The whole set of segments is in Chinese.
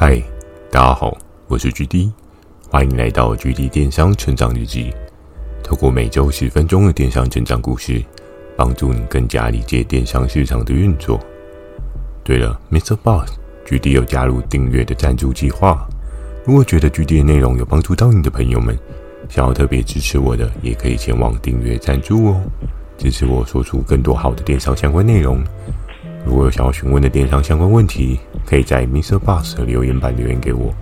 嗨，大家好，我是 GD，欢迎来到 GD 电商成长日记。透过每周十分钟的电商成长故事，帮助你更加理解电商市场的运作。对了，Mr. Boss，GD 有加入订阅的赞助计划。如果觉得 GD 的内容有帮助到你的朋友们，想要特别支持我的，也可以前往订阅赞助哦，支持我说出更多好的电商相关内容。如果有想要询问的电商相关问题，可以在 MixerBox 的留言板留言给我。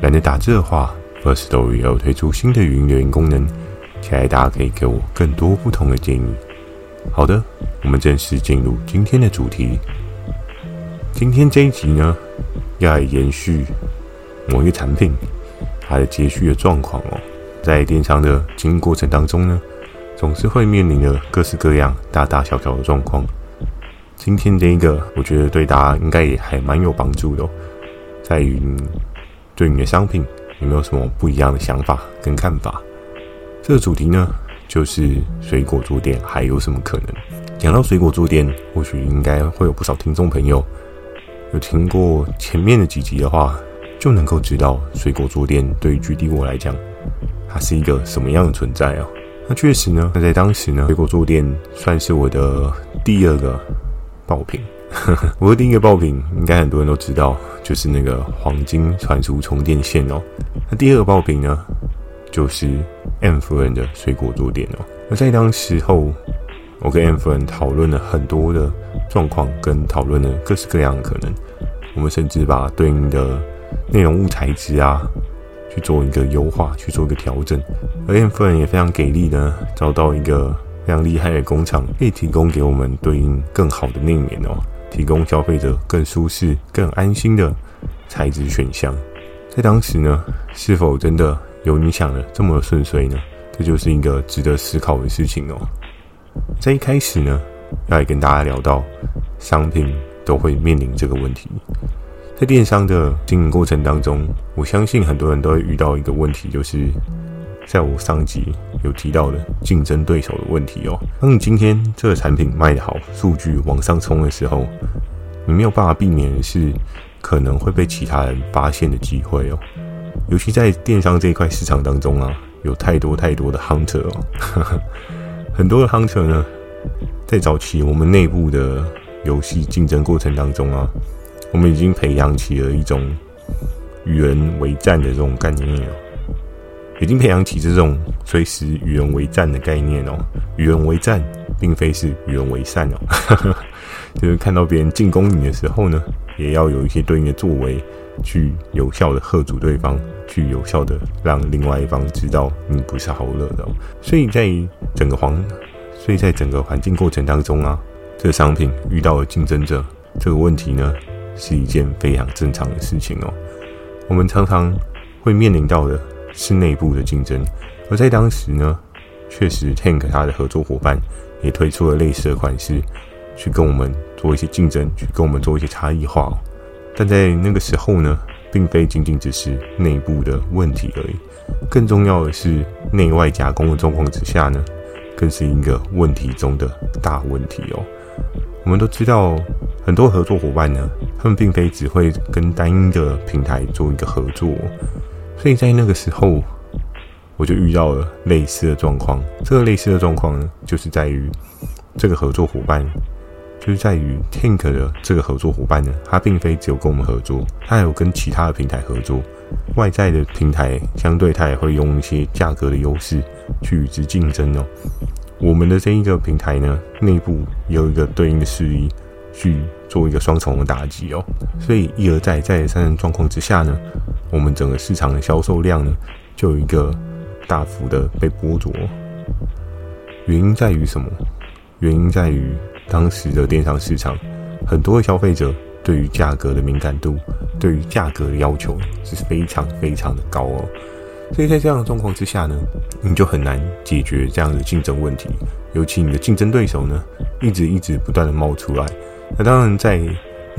懒得打字的话，Firstory 也有推出新的语音留言功能，期待大家可以给我更多不同的建议。好的，我们正式进入今天的主题。今天这一集呢，要延续某一个产品它的接续的状况哦。在电商的经营过程当中呢，总是会面临着各式各样大大小小的状况。今天这一个，我觉得对大家应该也还蛮有帮助的，在于对你的商品有没有什么不一样的想法跟看法？这个主题呢，就是水果桌垫还有什么可能？讲到水果桌垫，或许应该会有不少听众朋友有听过前面的几集的话，就能够知道水果桌垫对于 GD 我来讲，它是一个什么样的存在啊？那确实呢，那在当时呢，水果桌垫算是我的第二个。爆品，我的第一个爆品应该很多人都知道，就是那个黄金传输充电线哦。那第二个爆品呢，就是 M 夫人的水果桌垫哦。而在当时候，我跟 M 夫人讨论了很多的状况，跟讨论了各式各样的可能。我们甚至把对应的内容物材质啊，去做一个优化，去做一个调整。而 M 夫人也非常给力呢，找到一个。非常厉害的工厂可以提供给我们对应更好的内棉哦，提供消费者更舒适、更安心的材质选项。在当时呢，是否真的有你想的这么顺遂呢？这就是一个值得思考的事情哦。在一开始呢，要来跟大家聊到商品都会面临这个问题。在电商的经营过程当中，我相信很多人都会遇到一个问题，就是。在我上集有提到的竞争对手的问题哦。当你今天这个产品卖得好，数据往上冲的时候，你没有办法避免的是可能会被其他人发现的机会哦。尤其在电商这一块市场当中啊，有太多太多的 hunter 哦，很多的 hunter 呢，在早期我们内部的游戏竞争过程当中啊，我们已经培养起了一种与人为战的这种概念了。已经培养起这种随时与人为战的概念哦，与人为战，并非是与人为善哦，就是看到别人进攻你的时候呢，也要有一些对应的作为，去有效的吓阻对方，去有效的让另外一方知道你不是好惹的。所以在整个环，所以在整个环境过程当中啊，这个商品遇到了竞争者这个问题呢，是一件非常正常的事情哦。我们常常会面临到的。是内部的竞争，而在当时呢，确实 Tank 他的合作伙伴也推出了类似的款式，去跟我们做一些竞争，去跟我们做一些差异化。但在那个时候呢，并非仅仅只是内部的问题而已，更重要的是内外夹攻的状况之下呢，更是一个问题中的大问题哦。我们都知道，很多合作伙伴呢，他们并非只会跟单一的平台做一个合作。所以在那个时候，我就遇到了类似的状况。这个类似的状况呢，就是在于这个合作伙伴，就是在于 Tank 的这个合作伙伴呢，他并非只有跟我们合作，他还有跟其他的平台合作。外在的平台相对他也会用一些价格的优势去与之竞争哦。我们的这一个平台呢，内部有一个对应的势力去做一个双重的打击哦。所以一而再、再而三的状况之下呢。我们整个市场的销售量呢，就有一个大幅的被剥夺。原因在于什么？原因在于当时的电商市场，很多的消费者对于价格的敏感度，对于价格的要求是非常非常的高哦。所以在这样的状况之下呢，你就很难解决这样的竞争问题。尤其你的竞争对手呢，一直一直不断的冒出来。那当然在。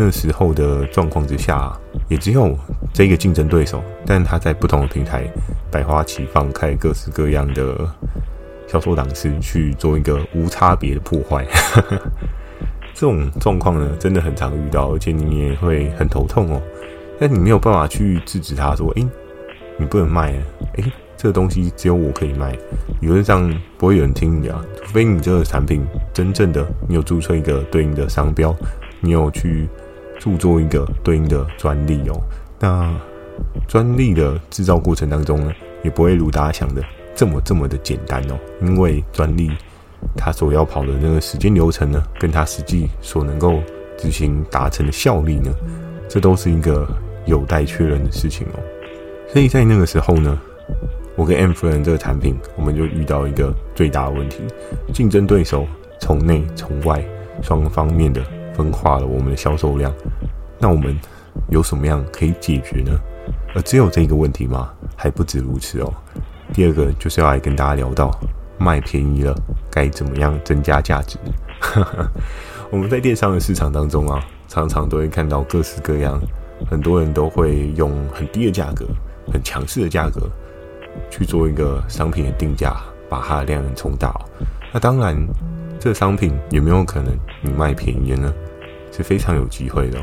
那时候的状况之下，也只有这个竞争对手，但他在不同的平台百花齐放，开各式各样的销售档次，去做一个无差别的破坏。这种状况呢，真的很常遇到，而且你也会很头痛哦。但你没有办法去制止他说：“诶、你不能卖，诶、这个东西只有我可以卖。”理论上不会有人听你的，除非你这个产品真正的你有注册一个对应的商标，你有去著作一个对应的专利哦。那专利的制造过程当中呢，也不会如大家想的这么这么的简单哦，因为专利它所要跑的那个时间流程呢，跟它实际所能够执行达成的效力呢，这都是一个有待确认的事情哦。所以在那个时候呢，我跟 mFriend 这个产品，我们就遇到一个最大的问题，竞争对手从内从外双方面的分化了我们的销售量，那我们有什么样可以解决呢？而只有这个问题吗？还不止如此哦。第二个就是要来跟大家聊到卖便宜了该怎么样增加价值。我们在电商的市场当中啊，常常都会看到各式各样，很多人都会用很低的价格、很强势的价格去做一个商品的定价，把它的量能冲大。那当然，这商品有没有可能你卖便宜呢？是非常有机会的。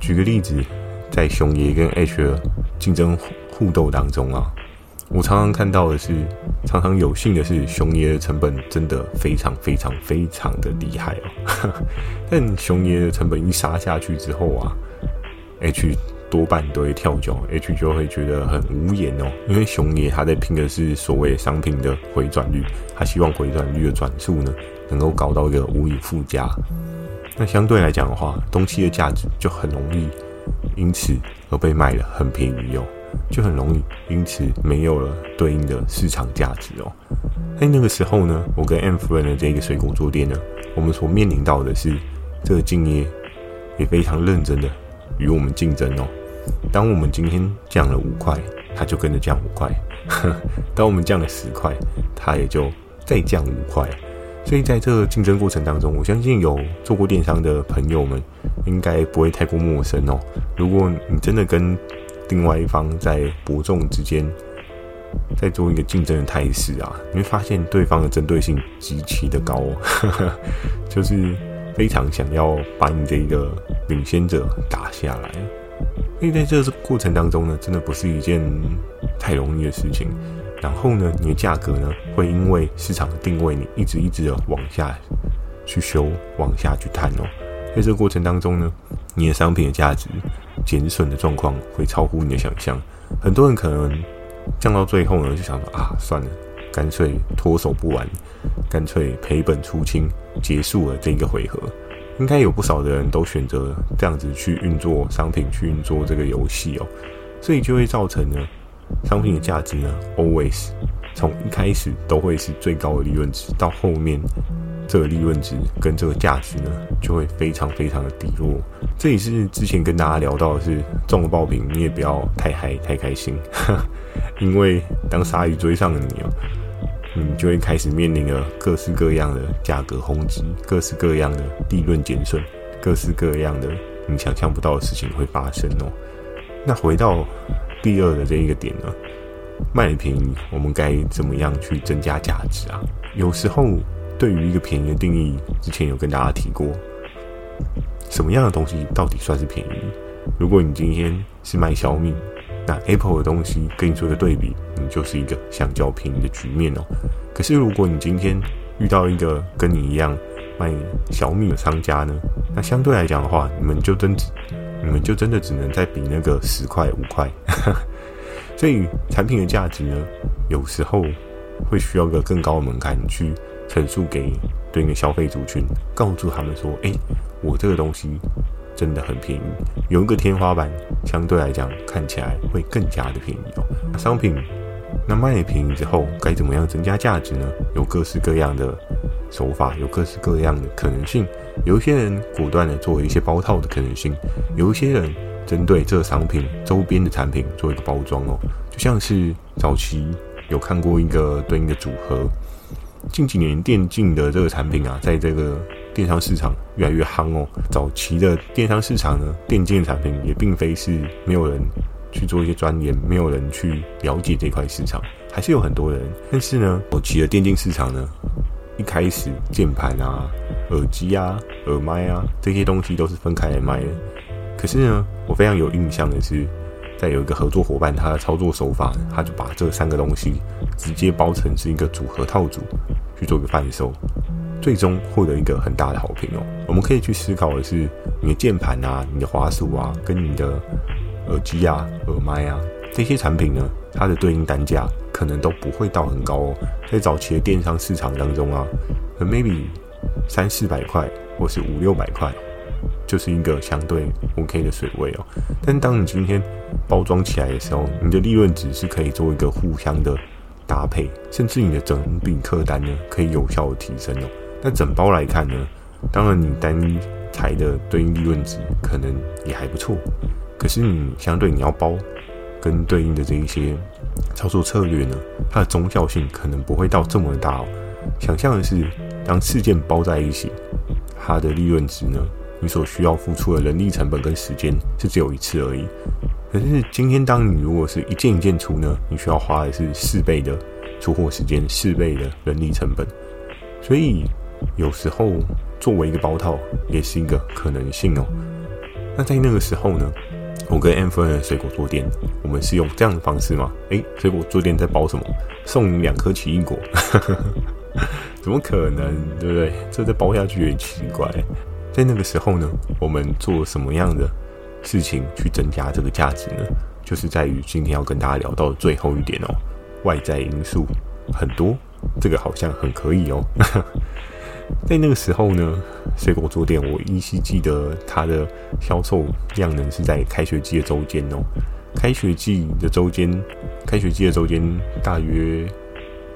举个例子。在熊爷跟 H 的竞争互斗当中啊，我常常看到的是，常常有幸的是，熊爷的成本真的非常非常非常的厉害哦。但熊爷的成本一杀下去之后啊，H 多半都会跳脚，H 就会觉得很无言哦，因为熊爷他在拼的是所谓商品的回转率，他希望回转率的转速呢，能够搞到一个无以复加。那相对来讲的话，东西的价值就很容易。因此而被卖了很便宜哦，就很容易因此没有了对应的市场价值哦。在那个时候呢，我跟 mFriend 的这个水果桌店呢，我们所面临到的是这个竞业也非常认真的与我们竞争哦。当我们今天降了五块，它就跟着降五块；当我们降了十块，它也就再降五块。所以在这个竞争过程当中，我相信有做过电商的朋友们应该不会太过陌生哦。如果你真的跟另外一方在伯仲之间，在做一个竞争的态势啊，你会发现对方的针对性极其的高哦，就是非常想要把你这一个领先者打下来。因为在这个过程当中呢，真的不是一件太容易的事情。然后呢，你的价格呢，会因为市场的定位，你一直一直的往下去修，往下去探哦。在这个过程当中呢，你的商品的价值减损的状况会超乎你的想象。很多人可能降到最后呢，就想说啊，算了，干脆脱手不玩，干脆赔本出清，结束了这一个回合。应该有不少的人都选择这样子去运作商品，去运作这个游戏哦，所以就会造成呢。商品的价值呢，always 从一开始都会是最高的利润值，到后面这个利润值跟这个价值呢，就会非常非常的低落。这也是之前跟大家聊到的是，中了爆品你也不要太嗨太开心，因为当鲨鱼追上了你哦，你就会开始面临了各式各样的价格轰击，各式各样的利润减损，各式各样的你想象不到的事情会发生哦。那回到。第二的这一个点呢，卖便宜，我们该怎么样去增加价值啊？有时候对于一个便宜的定义，之前有跟大家提过，什么样的东西到底算是便宜？如果你今天是卖小米，那 Apple 的东西跟你做一个对比，你就是一个相较便宜的局面哦。可是如果你今天遇到一个跟你一样卖小米的商家呢，那相对来讲的话，你们就真。你们就真的只能再比那个十块五块，所以产品的价值呢，有时候会需要一个更高的门槛去陈述给对应的消费族群，告诉他们说：“哎，我这个东西真的很便宜，有一个天花板，相对来讲看起来会更加的便宜哦。”商品那卖了便宜之后，该怎么样增加价值呢？有各式各样的。手法有各式各样的可能性，有一些人果断的做一些包套的可能性，有一些人针对这个商品周边的产品做一个包装哦，就像是早期有看过一个对应的组合，近几年电竞的这个产品啊，在这个电商市场越来越夯哦。早期的电商市场呢，电竞产品也并非是没有人去做一些钻研，没有人去了解这块市场，还是有很多人。但是呢，早期的电竞市场呢，一开始键盘啊、耳机啊、耳麦啊这些东西都是分开来卖的。可是呢，我非常有印象的是，在有一个合作伙伴，他的操作手法，他就把这三个东西直接包成是一个组合套组去做个贩售，最终获得一个很大的好评哦。我们可以去思考的是，你的键盘啊、你的滑鼠啊、跟你的耳机啊、耳麦啊这些产品呢，它的对应单价可能都不会到很高哦。在早期的电商市场当中啊，可能 maybe 三四百块，或是五六百块。就是一个相对 OK 的水位哦，但当你今天包装起来的时候，你的利润值是可以做一个互相的搭配，甚至你的整笔客单呢可以有效的提升哦。那整包来看呢，当然你单一台的对应利润值可能也还不错，可是你相对你要包跟对应的这一些操作策略呢，它的宗教性可能不会到这么大哦。想象的是，当事件包在一起，它的利润值呢？你所需要付出的人力成本跟时间是只有一次而已，可是今天当你如果是一件一件出呢，你需要花的是四倍的出货时间，四倍的人力成本，所以有时候作为一个包套也是一个可能性哦。那在那个时候呢，我跟 Amphlen 的水果坐垫，我们是用这样的方式吗？诶，水果坐垫在包什么？送你两颗奇异果？怎么可能？对不对？这再包下去也奇怪。在那个时候呢，我们做什么样的事情去增加这个价值呢？就是在于今天要跟大家聊到的最后一点哦，外在因素很多，这个好像很可以哦。在那个时候呢，水果桌店我依稀记得它的销售量能是在开学季的周间哦，开学季的周间，开学季的周间大约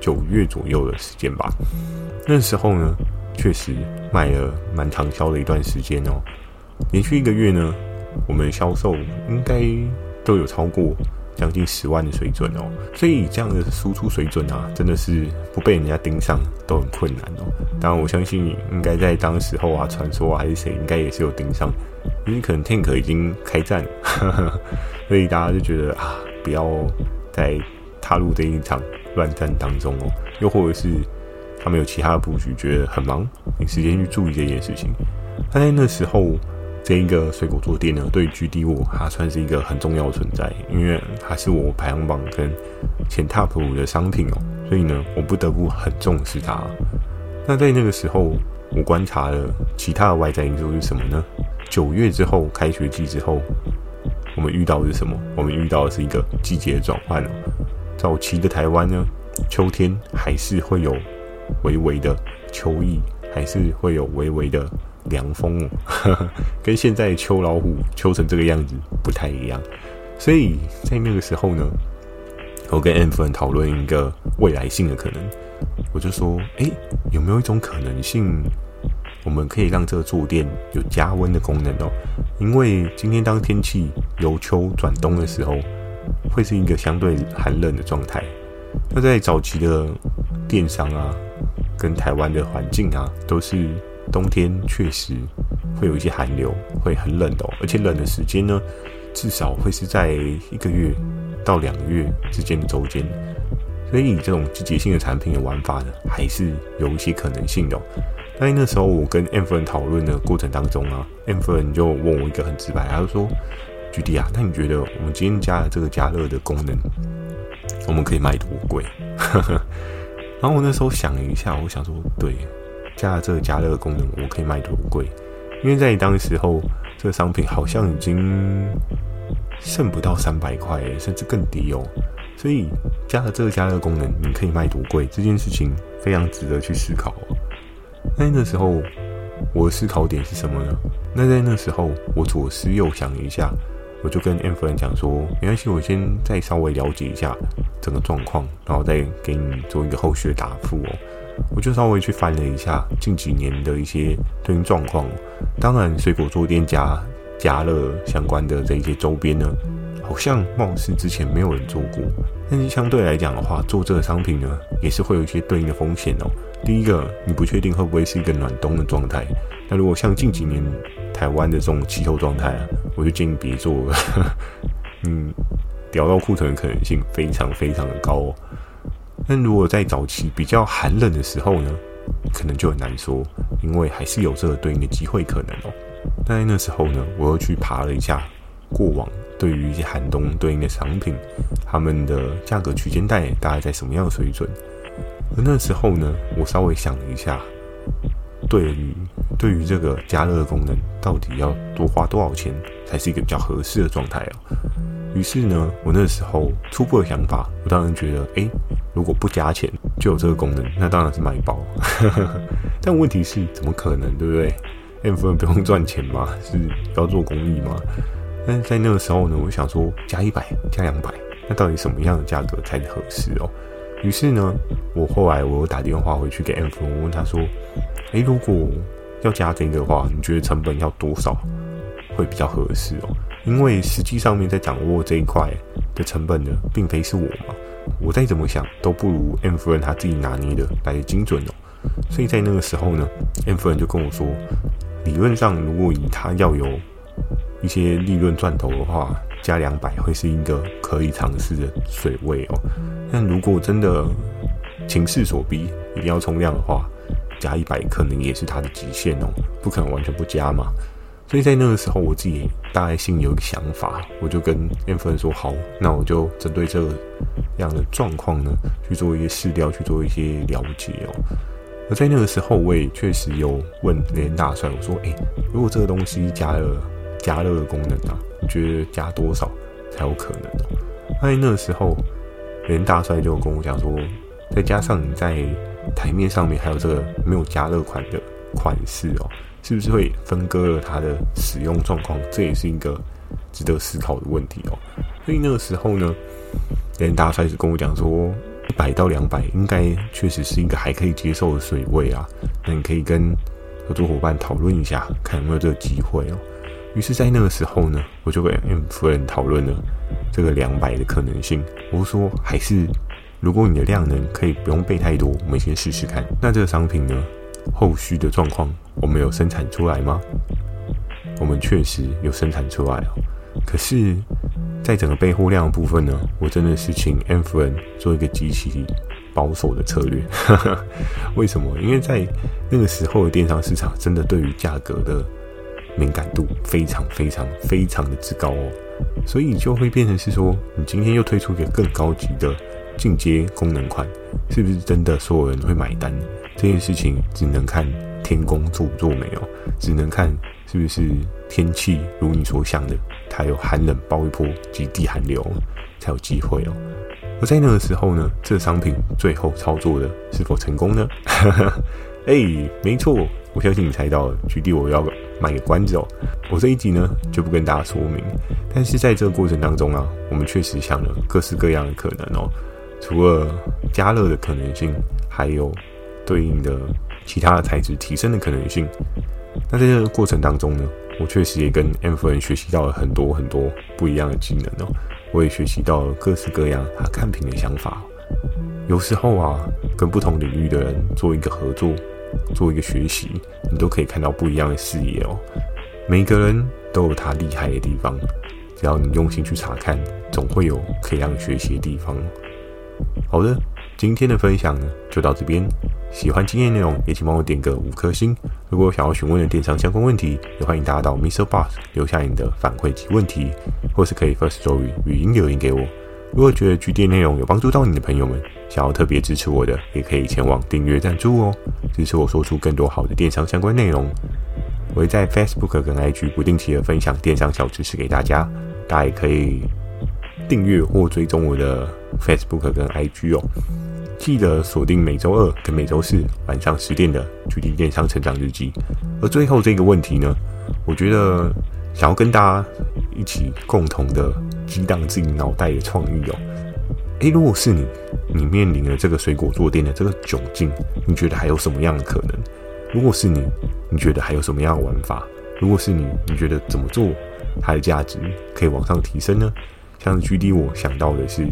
九月左右的时间吧。那时候呢。确实卖了蛮长销的一段时间哦，连续一个月呢，我们销售应该都有超过将近十万的水准哦，所以这样的输出水准啊，真的是不被人家盯上都很困难哦。当然，我相信应该在当时候啊，传说啊还是谁，应该也是有盯上，因为可能 Tank 已经开战了，所以大家就觉得啊，不要再踏入这一场乱战当中哦，又或者是。他们有其他的布局，觉得很忙，没时间去注意这件事情。但在那时候，这一个水果坐垫呢，对于 GD 我，它算是一个很重要的存在，因为它是我排行榜跟前 Top 五的商品哦，所以呢，我不得不很重视它。那在那个时候，我观察了其他的外在因素是什么呢？九月之后，开学季之后，我们遇到的是什么？我们遇到的是一个季节的转换哦。早期的台湾呢，秋天还是会有。微微的秋意，还是会有微微的凉风哦，跟现在秋老虎秋成这个样子不太一样。所以在那个时候呢，我跟 M 粉讨论一个未来性的可能，我就说：哎，有没有一种可能性，我们可以让这个坐垫有加温的功能哦？因为今天当天气由秋转冬的时候，会是一个相对寒冷的状态。那在早期的电商啊。跟台湾的环境啊，都是冬天，确实会有一些寒流，会很冷的哦，而且冷的时间呢，至少会是在一个月到两个月之间的周间，所以这种季节性的产品的玩法呢，还是有一些可能性的哦。但那时候我跟 Amphlen 讨论的过程当中啊，Amphlen 就问我一个很直白，他就说：“GD 啊，那你觉得我们今天加了这个加热的功能，我们可以卖多贵？” 然后我那时候想了一下，我想说，对，加了这个加热功能，我可以卖多贵？因为在当时候，这个商品好像已经剩不到三百块，甚至更低哦。所以加了这个加热功能，你可以卖多贵？这件事情非常值得去思考哦。那那时候我的思考点是什么呢？那在那时候，我左思右想一下。我就跟 Amphlen 讲说，没关系，我先再稍微了解一下整个状况，然后再给你做一个后续的答复哦。我就稍微去翻了一下近几年的一些对应状况，当然水果坐垫加加热相关的这一些周边呢，好像貌似之前没有人做过，但是相对来讲的话，做这个商品呢，也是会有一些对应的风险哦。第一个，你不确定会不会是一个暖冬的状态，那如果像近几年，台湾的这种气候状态啊，我就建议别做了。嗯，掉到库存的可能性非常非常的高哦。但如果在早期比较寒冷的时候呢，可能就很难说，因为还是有这个对应的机会可能哦。但在那时候呢，我又去爬了一下过往对于一些寒冬对应的商品，他们的价格区间带大概在什么样的水准。而那时候呢，我稍微想了一下，对于对于这个加热功能，到底要多花多少钱才是一个比较合适的状态啊？于是呢，我那时候初步的想法，我当然觉得，诶，如果不加钱就有这个功能，那当然是买包。但问题是，怎么可能，对不对？MFW 不用赚钱嘛，是要做公益嘛？但是在那个时候呢，我想说，加一百，加两百，那到底什么样的价格才合适哦？于是呢，我后来我又打电话回去给 M-Friend，我问他说，诶，如果要加这个的话，你觉得成本要多少会比较合适哦？因为实际上面在掌握这一块的成本呢，并非是我嘛，我再怎么想都不如 M-Friend 他自己拿捏的来的精准哦。所以在那个时候呢，M-Friend 就跟我说，理论上如果以他要有一些利润赚头的话，加两百会是一个可以尝试的水位哦。但如果真的情势所逼，一定要冲量的话，加一百可能也是他的极限哦，不可能完全不加嘛。所以在那个时候，我自己大概心里有一个想法，我就跟 M-Friend 说：“好，那我就针对这个样的状况呢，去做一些试调，去做一些了解哦。”而在那个时候，我也确实有问连大帅：“我说，诶，如果这个东西加了加热的功能啊，你觉得加多少才有可能？”那在那个时候，连大帅就跟我讲说：“再加上你在台面上面还有这个没有加热款的款式哦。”是不是会分割了它的使用状况？这也是一个值得思考的问题哦。所以那个时候呢，连大帅就跟我讲说，一百到两百应该确实是一个还可以接受的水位啊。那你可以跟合作伙伴讨论一下，看有没有这个机会哦。于是，在那个时候呢，我就跟 M 夫人讨论了这个两百的可能性。我说，还是如果你的量能可以不用备太多，我们先试试看。那这个商品呢，后续的状况，我们有生产出来吗？我们确实有生产出来哦。可是，在整个备货量的部分呢，我真的是请 M-Friend 做一个极其保守的策略。为什么？因为在那个时候的电商市场，真的对于价格的敏感度非常非常非常的之高哦。所以就会变成是说，你今天又推出一个更高级的进阶功能款，是不是真的所有人会买单？这件事情只能看天公做不做没有，只能看是不是天气如你所想的，它有寒冷爆一波，极地寒流才有机会哦。而在那个时候呢，这商品最后操作的是否成功呢？哎、没错，我相信你猜到了。举例，我要卖个关子哦。我这一集呢就不跟大家说明，但是在这个过程当中啊，我们确实想了各式各样的可能哦，除了加热的可能性，还有。对应的其他的材质提升的可能性。那在这个过程当中呢，我确实也跟 M 夫人学习到了很多很多不一样的技能哦。我也学习到了各式各样他看品的想法。有时候啊，跟不同领域的人做一个合作，做一个学习，你都可以看到不一样的视野哦。每个人都有他厉害的地方，只要你用心去查看，总会有可以让你学习的地方。好的。今天的分享呢，就到这边。喜欢今天内容，也请帮我点个五颗星。如果想要询问的电商相关问题，也欢迎大家到 MixerBox 留下你的反馈及问题，或是可以 First Story 语音留言给我。如果觉得 GD 内容有帮助到你的朋友们，想要特别支持我的，也可以前往订阅赞助哦，支持我说出更多好的电商相关内容。我会在 Facebook 跟 IG 不定期的分享电商小知识给大家，大家也可以订阅或追踪我的 Facebook 跟 IG 哦。记得锁定每周二跟每周四晚上十点的《GD 电商成长日记》。而最后这个问题呢，我觉得想要跟大家一起共同的激荡自己脑袋的创意哦。诶，如果是你，你面临了这个水果坐垫的这个窘境，你觉得还有什么样的可能？如果是你，你觉得还有什么样的玩法？如果是你，你觉得怎么做它的价值可以往上提升呢？像是 GD，我想到的是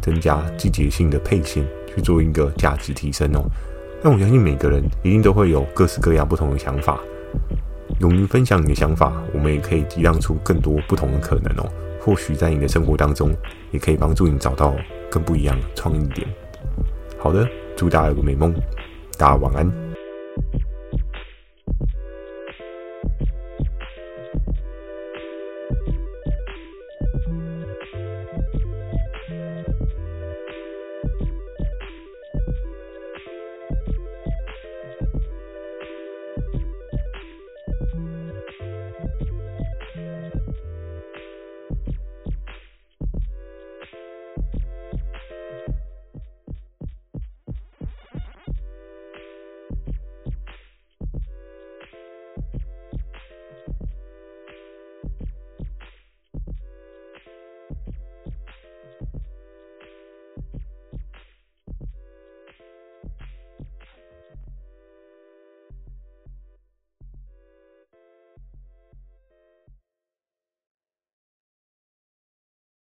增加季节性的配线。去做一个价值提升哦，但我相信每个人一定都会有各式各样不同的想法，勇于分享你的想法，我们也可以激荡出更多不同的可能哦。或许在你的生活当中，也可以帮助你找到更不一样的创意点。好的，祝大家有个美梦，大家晚安。